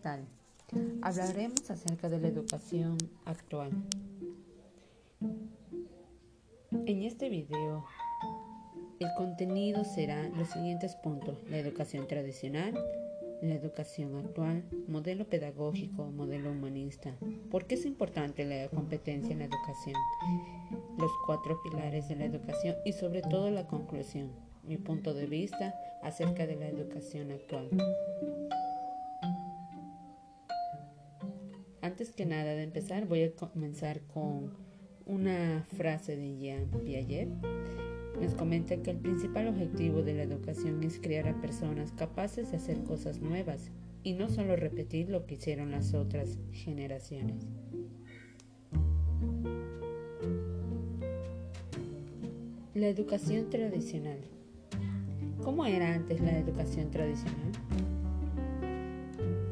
¿qué tal? Hablaremos acerca de la educación actual. En este video, el contenido será los siguientes puntos. La educación tradicional, la educación actual, modelo pedagógico, modelo humanista. ¿Por qué es importante la competencia en la educación? Los cuatro pilares de la educación y sobre todo la conclusión. Mi punto de vista acerca de la educación actual. Antes que nada de empezar, voy a comenzar con una frase de Jean Piaget. Nos comenta que el principal objetivo de la educación es crear a personas capaces de hacer cosas nuevas y no solo repetir lo que hicieron las otras generaciones. La educación tradicional. ¿Cómo era antes la educación tradicional?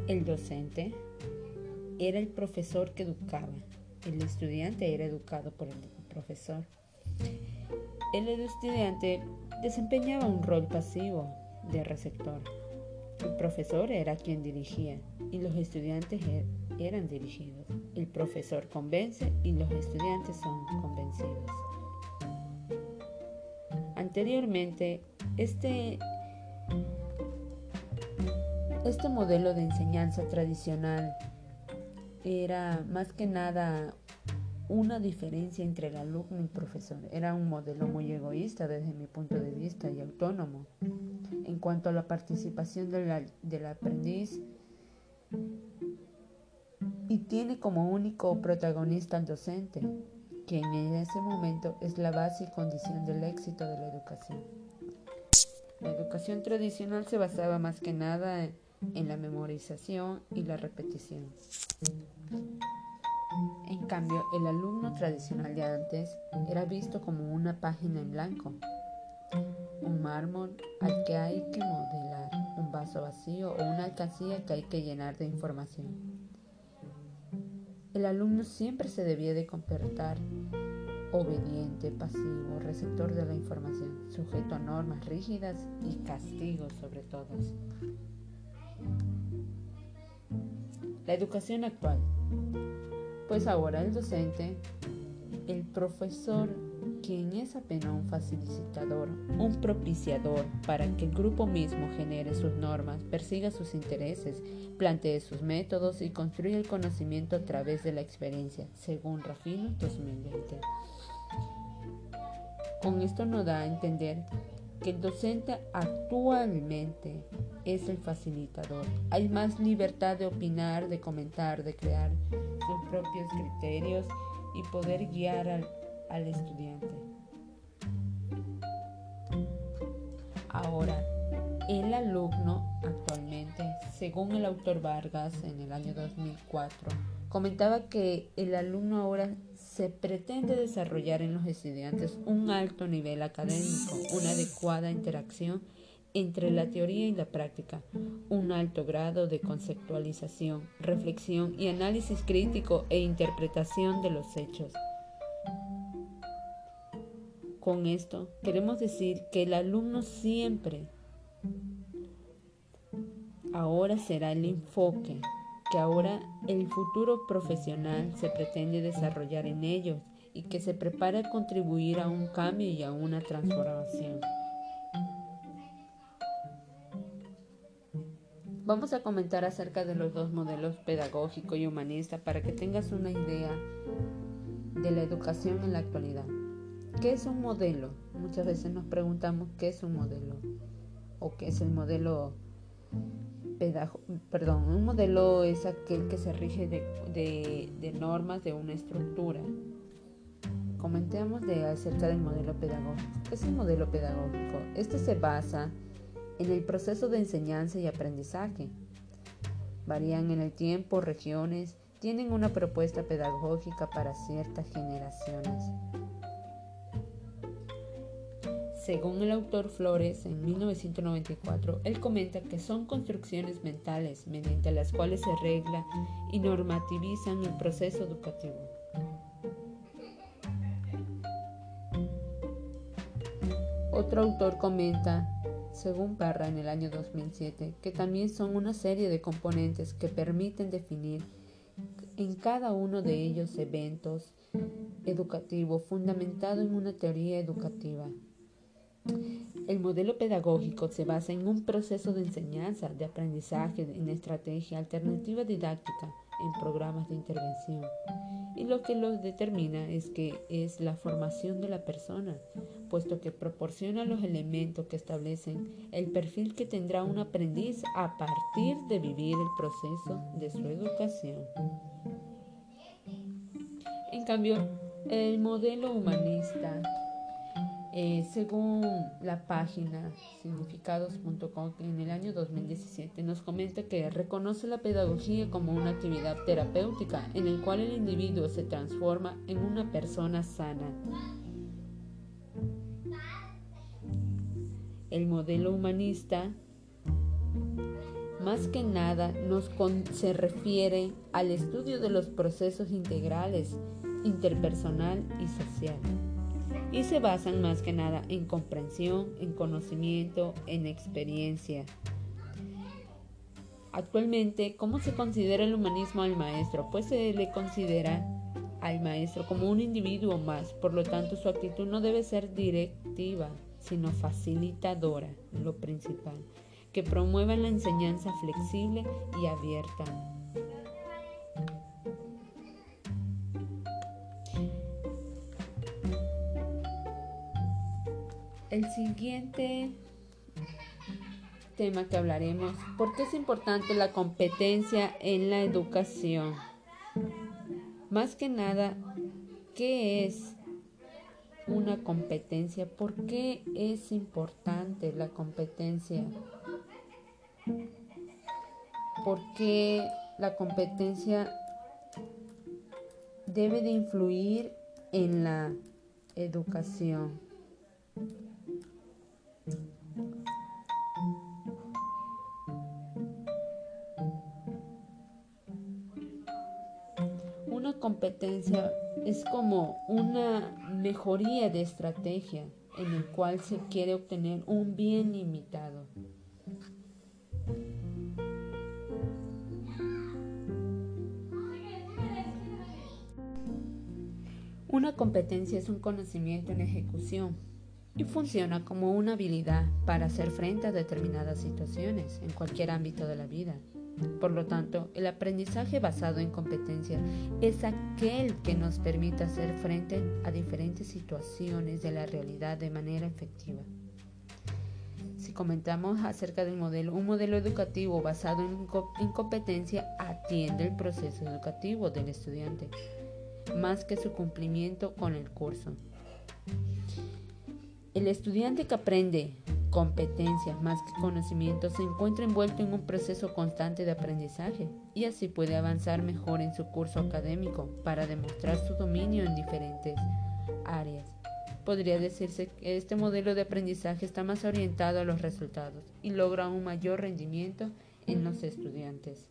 El docente era el profesor que educaba. El estudiante era educado por el profesor. El estudiante desempeñaba un rol pasivo de receptor. El profesor era quien dirigía y los estudiantes er-, eran dirigidos. El profesor convence y los estudiantes son convencidos. Anteriormente, este, este modelo de enseñanza tradicional era más que nada una diferencia entre el alumno y el profesor. Era un modelo muy egoísta desde mi punto de vista y autónomo. En cuanto a la participación del, aprendiz, y tiene como único protagonista al docente, quien en ese momento es la base y condición del éxito de la educación. La educación tradicional se basaba más que nada en la memorización y la repetición. En cambio, el alumno tradicional de antes era visto como una página en blanco, un mármol al que hay que modelar, un vaso vacío o una alcancía que hay que llenar de información. El alumno siempre se debía de comportar obediente, pasivo, receptor de la información, sujeto a normas rígidas y castigos sobre todas. La educación actual. Pues ahora el docente, el profesor, quien es apenas un facilitador, un propiciador para que el grupo mismo genere sus normas, persiga sus intereses, plantee sus métodos y construya el conocimiento a través de la experiencia, según Rafino 2020. Con esto nos da a entender que el docente actualmente es el facilitador. Hay más libertad de opinar, de comentar, de crear sus propios criterios y poder guiar al, al estudiante. Ahora, el alumno actualmente, según el autor Vargas en el año 2004, comentaba que el alumno ahora se pretende desarrollar en los estudiantes un alto nivel académico, una adecuada interacción entre la teoría y la práctica, un alto grado de conceptualización, reflexión y análisis crítico e interpretación de los hechos. Con esto queremos decir que el alumno siempre ahora será el enfoque que ahora el futuro profesional se pretende desarrollar en ellos y que se prepara a contribuir a un cambio y a una transformación. Vamos a comentar acerca de los dos modelos pedagógico y humanista para que tengas una idea de la educación en la actualidad. ¿Qué es un modelo? Muchas veces nos preguntamos qué es un modelo o qué es el modelo perdón, un modelo es aquel que se rige de, normas de una estructura. Comentemos de acerca del modelo pedagógico. ¿Qué es el modelo pedagógico? Este se basa en el proceso de enseñanza y aprendizaje. Varían en el tiempo, regiones, tienen una propuesta pedagógica para ciertas generaciones. Según el autor Flores, en 1994, él comenta que son construcciones mentales mediante las cuales se regla y normativizan el proceso educativo. Otro autor comenta, según Parra en el año 2007, que también son una serie de componentes que permiten definir en cada uno de ellos eventos educativos fundamentado en una teoría educativa. El modelo pedagógico se basa en un proceso de enseñanza, de aprendizaje, en estrategia alternativa didáctica, en programas de intervención. Y lo que lo determina es que es la formación de la persona, puesto que proporciona los elementos que establecen el perfil que tendrá un aprendiz a partir de vivir el proceso de su educación. En cambio, el modelo humanista eh, según la página significados.com, en el año 2017 nos comenta que reconoce la pedagogía como una actividad terapéutica en el cual el individuo se transforma en una persona sana. El modelo humanista más que nada nos se refiere al estudio de los procesos integrales, interpersonal y social y se basan más que nada en comprensión, en conocimiento, en experiencia. Actualmente, ¿cómo se considera el humanismo al maestro? Pues se le considera al maestro como un individuo más, por lo tanto su actitud no debe ser directiva, sino facilitadora, lo principal, que promueva la enseñanza flexible y abierta El siguiente tema que hablaremos, ¿por qué es importante la competencia en la educación? Más que nada, ¿qué es una competencia? ¿Por qué es importante la competencia? ¿Por qué la competencia debe de influir en la educación? Es como una mejoría de estrategia en el cual se quiere obtener un bien limitado. Una competencia es un conocimiento en ejecución y funciona como una habilidad para hacer frente a determinadas situaciones en cualquier ámbito de la vida. Por lo tanto, el aprendizaje basado en competencia es aquel que nos permite hacer frente a diferentes situaciones de la realidad de manera efectiva. Si comentamos acerca del modelo, un modelo educativo basado en, competencia atiende el proceso educativo del estudiante, más que su cumplimiento con el curso. El estudiante que aprende competencias más que conocimientos se encuentra envuelto en un proceso constante de aprendizaje y así puede avanzar mejor en su curso académico para demostrar su dominio en diferentes áreas. Podría decirse que este modelo de aprendizaje está más orientado a los resultados y logra un mayor rendimiento en los estudiantes.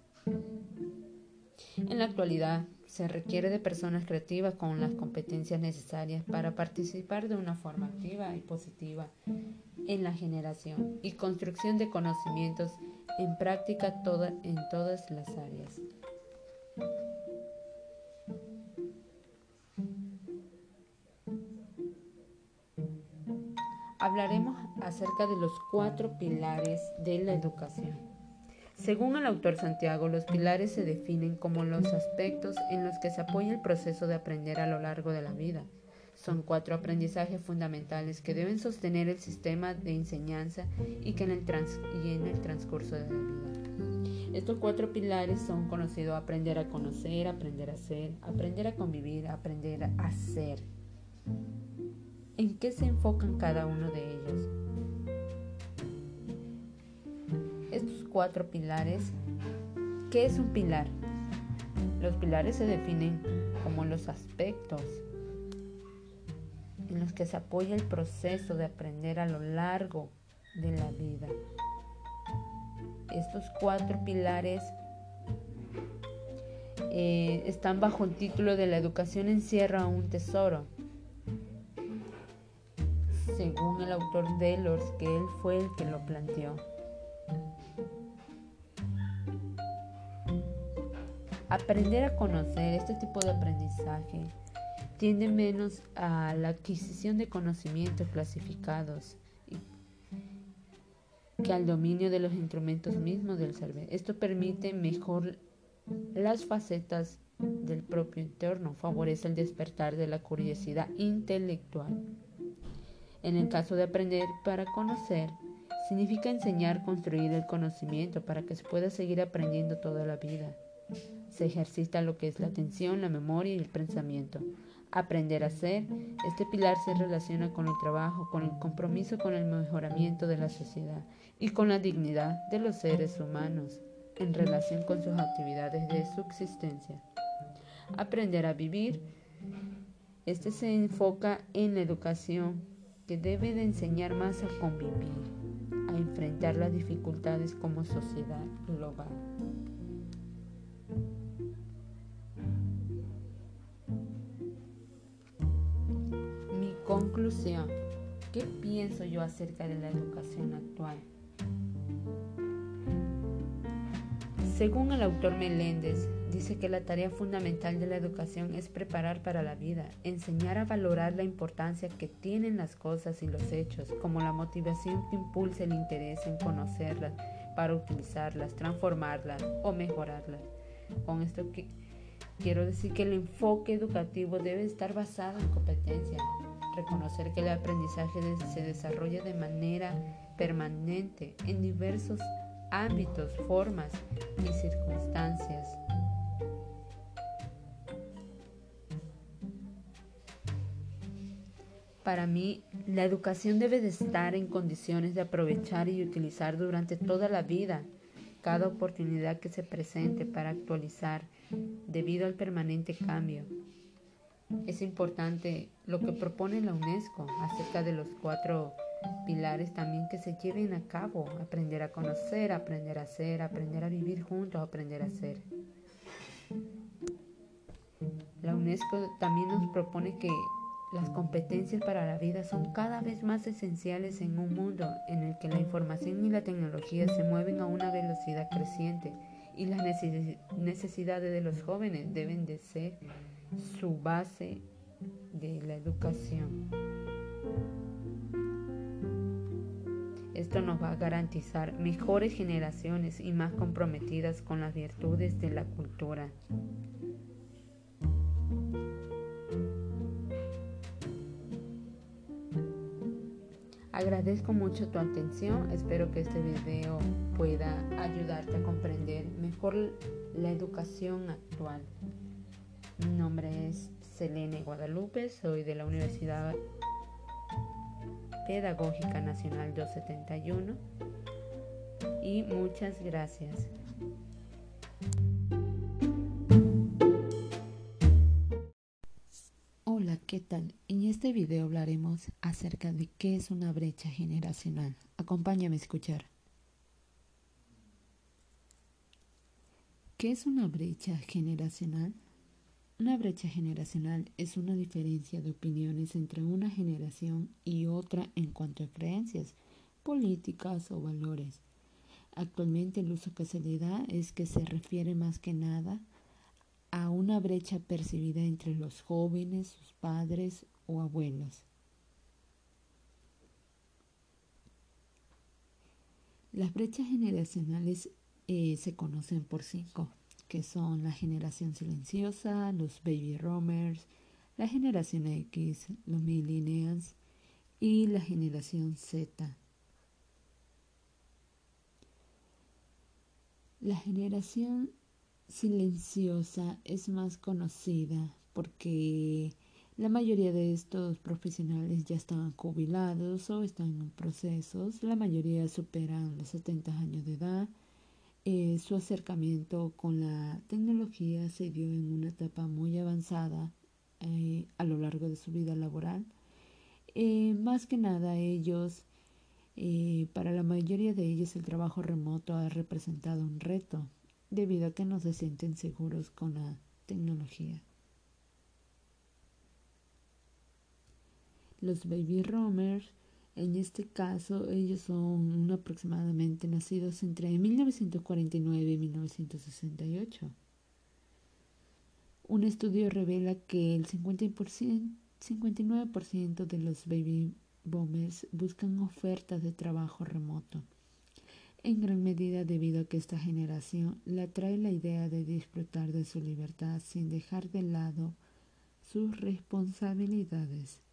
En la actualidad, se requiere de personas creativas con las competencias necesarias para participar de una forma activa y positiva en la generación y construcción de conocimientos en práctica en todas las áreas. Hablaremos acerca de los cuatro pilares de la educación. Según el autor Santiago, los pilares se definen como los aspectos en los que se apoya el proceso de aprender a lo largo de la vida. Son cuatro aprendizajes fundamentales que deben sostener el sistema de enseñanza y que en el, y en el transcurso de la vida. Estos cuatro pilares son conocidos aprender a conocer, aprender a ser, aprender a convivir, aprender a ser. ¿En qué se enfocan cada uno de ellos? cuatro pilares. ¿Qué es un pilar? Los pilares se definen como los aspectos en los que se apoya el proceso de aprender a lo largo de la vida. Estos cuatro pilares eh, están bajo el título de la educación encierra un tesoro. según el autor Delors, que él fue el que lo planteó. Aprender a conocer este tipo de aprendizaje tiende menos a la adquisición de conocimientos clasificados que al dominio de los instrumentos mismos del saber. Esto permite mejor las facetas del propio entorno, favorece el despertar de la curiosidad intelectual. En el caso de aprender para conocer, significa enseñar, construir el conocimiento para que se pueda seguir aprendiendo toda la vida. Se ejercita lo que es la atención, la memoria y el pensamiento. Aprender a ser, este pilar se relaciona con el trabajo, con el compromiso con el mejoramiento de la sociedad y con la dignidad de los seres humanos en relación con sus actividades de subsistencia. Aprender a vivir, este se enfoca en la educación que debe de enseñar más a convivir, a enfrentar las dificultades como sociedad global. Conclusión. ¿Qué pienso yo acerca de la educación actual? Según el autor Meléndez, dice que la tarea fundamental de la educación es preparar para la vida, enseñar a valorar la importancia que tienen las cosas y los hechos, como la motivación que impulsa el interés en conocerlas para utilizarlas, transformarlas o mejorarlas. Con esto quiero decir que el enfoque educativo debe estar basado en competencia, reconocer que el aprendizaje se desarrolla de manera permanente en diversos ámbitos, formas y circunstancias. Para mí, la educación debe de estar en condiciones de aprovechar y utilizar durante toda la vida cada oportunidad que se presente para actualizar debido al permanente cambio. Es importante lo que propone la UNESCO acerca de los cuatro pilares también que se lleven a cabo, aprender a conocer, aprender a ser, aprender a vivir juntos, aprender a ser. La UNESCO también nos propone que las competencias para la vida son cada vez más esenciales en un mundo en el que la información y la tecnología se mueven a una velocidad creciente y las necesidades de los jóvenes deben de ser su base de la educación. Esto nos va a garantizar mejores generaciones y más comprometidas con las virtudes de la cultura. Agradezco mucho tu atención, espero que este video pueda ayudarte a comprender mejor la educación actual. Mi nombre es Selene Guadalupe, soy de la Universidad Pedagógica Nacional 271 y muchas gracias. Hola, ¿qué tal? En este video hablaremos acerca de qué es una brecha generacional. Acompáñame a escuchar. ¿Qué es una brecha generacional? Una brecha generacional es una diferencia de opiniones entre una generación y otra en cuanto a creencias, políticas o valores. Actualmente el uso que se le da es que se refiere más que nada a una brecha percibida entre los jóvenes, sus padres o abuelos. Las brechas generacionales eh, se conocen por cinco que son la generación silenciosa, los baby roamers, la generación X, los millennials y la generación Z. La generación silenciosa es más conocida porque la mayoría de estos profesionales ya están jubilados o están en procesos, la mayoría superan los 70 años de edad eh, su acercamiento con la tecnología se dio en una etapa muy avanzada eh, a lo largo de su vida laboral. Eh, más que nada ellos, para la mayoría de ellos el trabajo remoto ha representado un reto debido a que no se sienten seguros con la tecnología. Los baby roamers En este caso, ellos son aproximadamente nacidos entre 1949 y 1968. Un estudio revela que el 59% de los baby boomers buscan ofertas de trabajo remoto, en gran medida debido a que esta generación le atrae la idea de disfrutar de su libertad sin dejar de lado sus responsabilidades.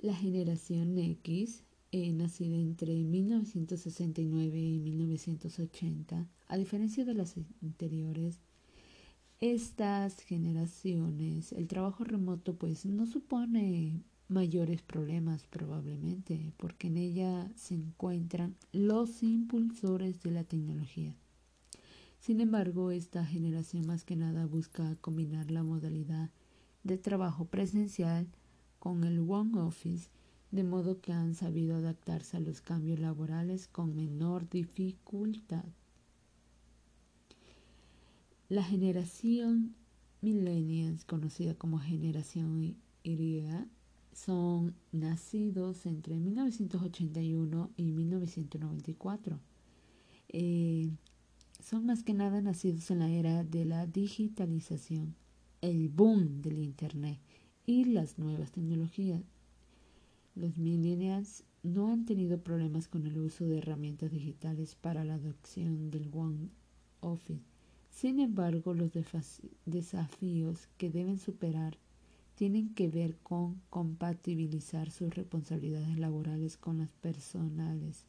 La generación X, eh, nacida entre 1969 y 1980, a diferencia de las anteriores, estas generaciones, el trabajo remoto pues no supone mayores problemas probablemente, porque en ella se encuentran los impulsores de la tecnología. Sin embargo, esta generación más que nada busca combinar la modalidad de trabajo presencial con el One Office, de modo que han sabido adaptarse a los cambios laborales con menor dificultad. La generación millennials, conocida como generación Y, son nacidos entre 1981 y 1994. Eh, son más que nada nacidos en la era de la digitalización, el boom del Internet y las nuevas tecnologías. Los millennials no han tenido problemas con el uso de herramientas digitales para la adopción del One Office sin embargo, los desafíos que deben superar tienen que ver con compatibilizar sus responsabilidades laborales con las personales,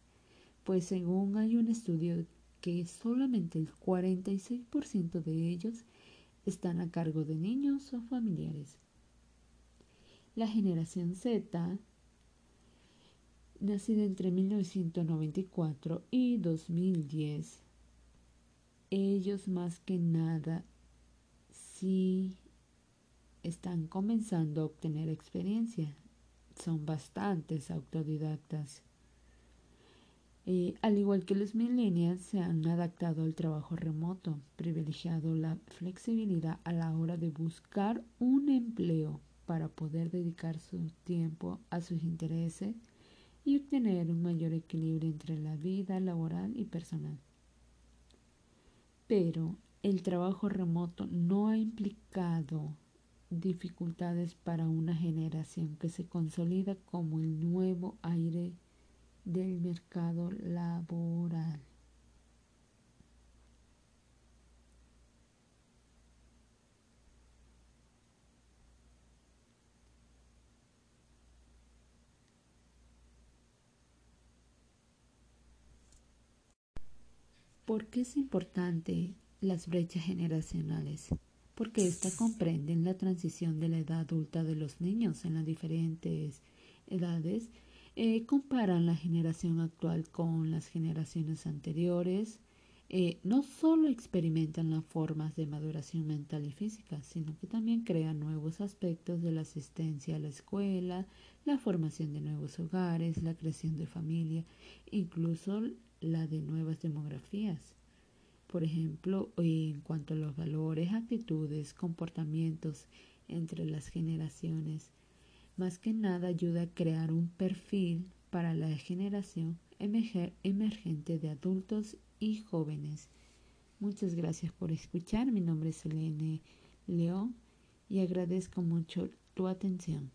pues según hay un estudio que solamente el 46% de ellos están a cargo de niños o familiares. La generación Z, nacida entre 1994 y 2010, ellos más que nada sí están comenzando a obtener experiencia. Son bastantes autodidactas. Eh, al igual que los millennials, se han adaptado al trabajo remoto, privilegiado la flexibilidad a la hora de buscar un empleo para poder dedicar su tiempo a sus intereses y obtener un mayor equilibrio entre la vida laboral y personal. Pero el trabajo remoto no ha implicado dificultades para una generación que se consolida como el nuevo aire del mercado laboral. ¿Por qué es importante las brechas generacionales? Porque éstas comprenden la transición de la edad adulta de los niños en las diferentes edades, eh, comparan la generación actual con las generaciones anteriores, eh, no solo experimentan las formas de maduración mental y física, sino que también crean nuevos aspectos de la asistencia a la escuela, la formación de nuevos hogares, la creación de familia, incluso la de nuevas demografías. Por ejemplo, en cuanto a los valores, actitudes, comportamientos entre las generaciones, más que nada ayuda a crear un perfil para la generación emergente de adultos y jóvenes. Muchas gracias por escuchar. Mi nombre es Elene León y agradezco mucho tu atención.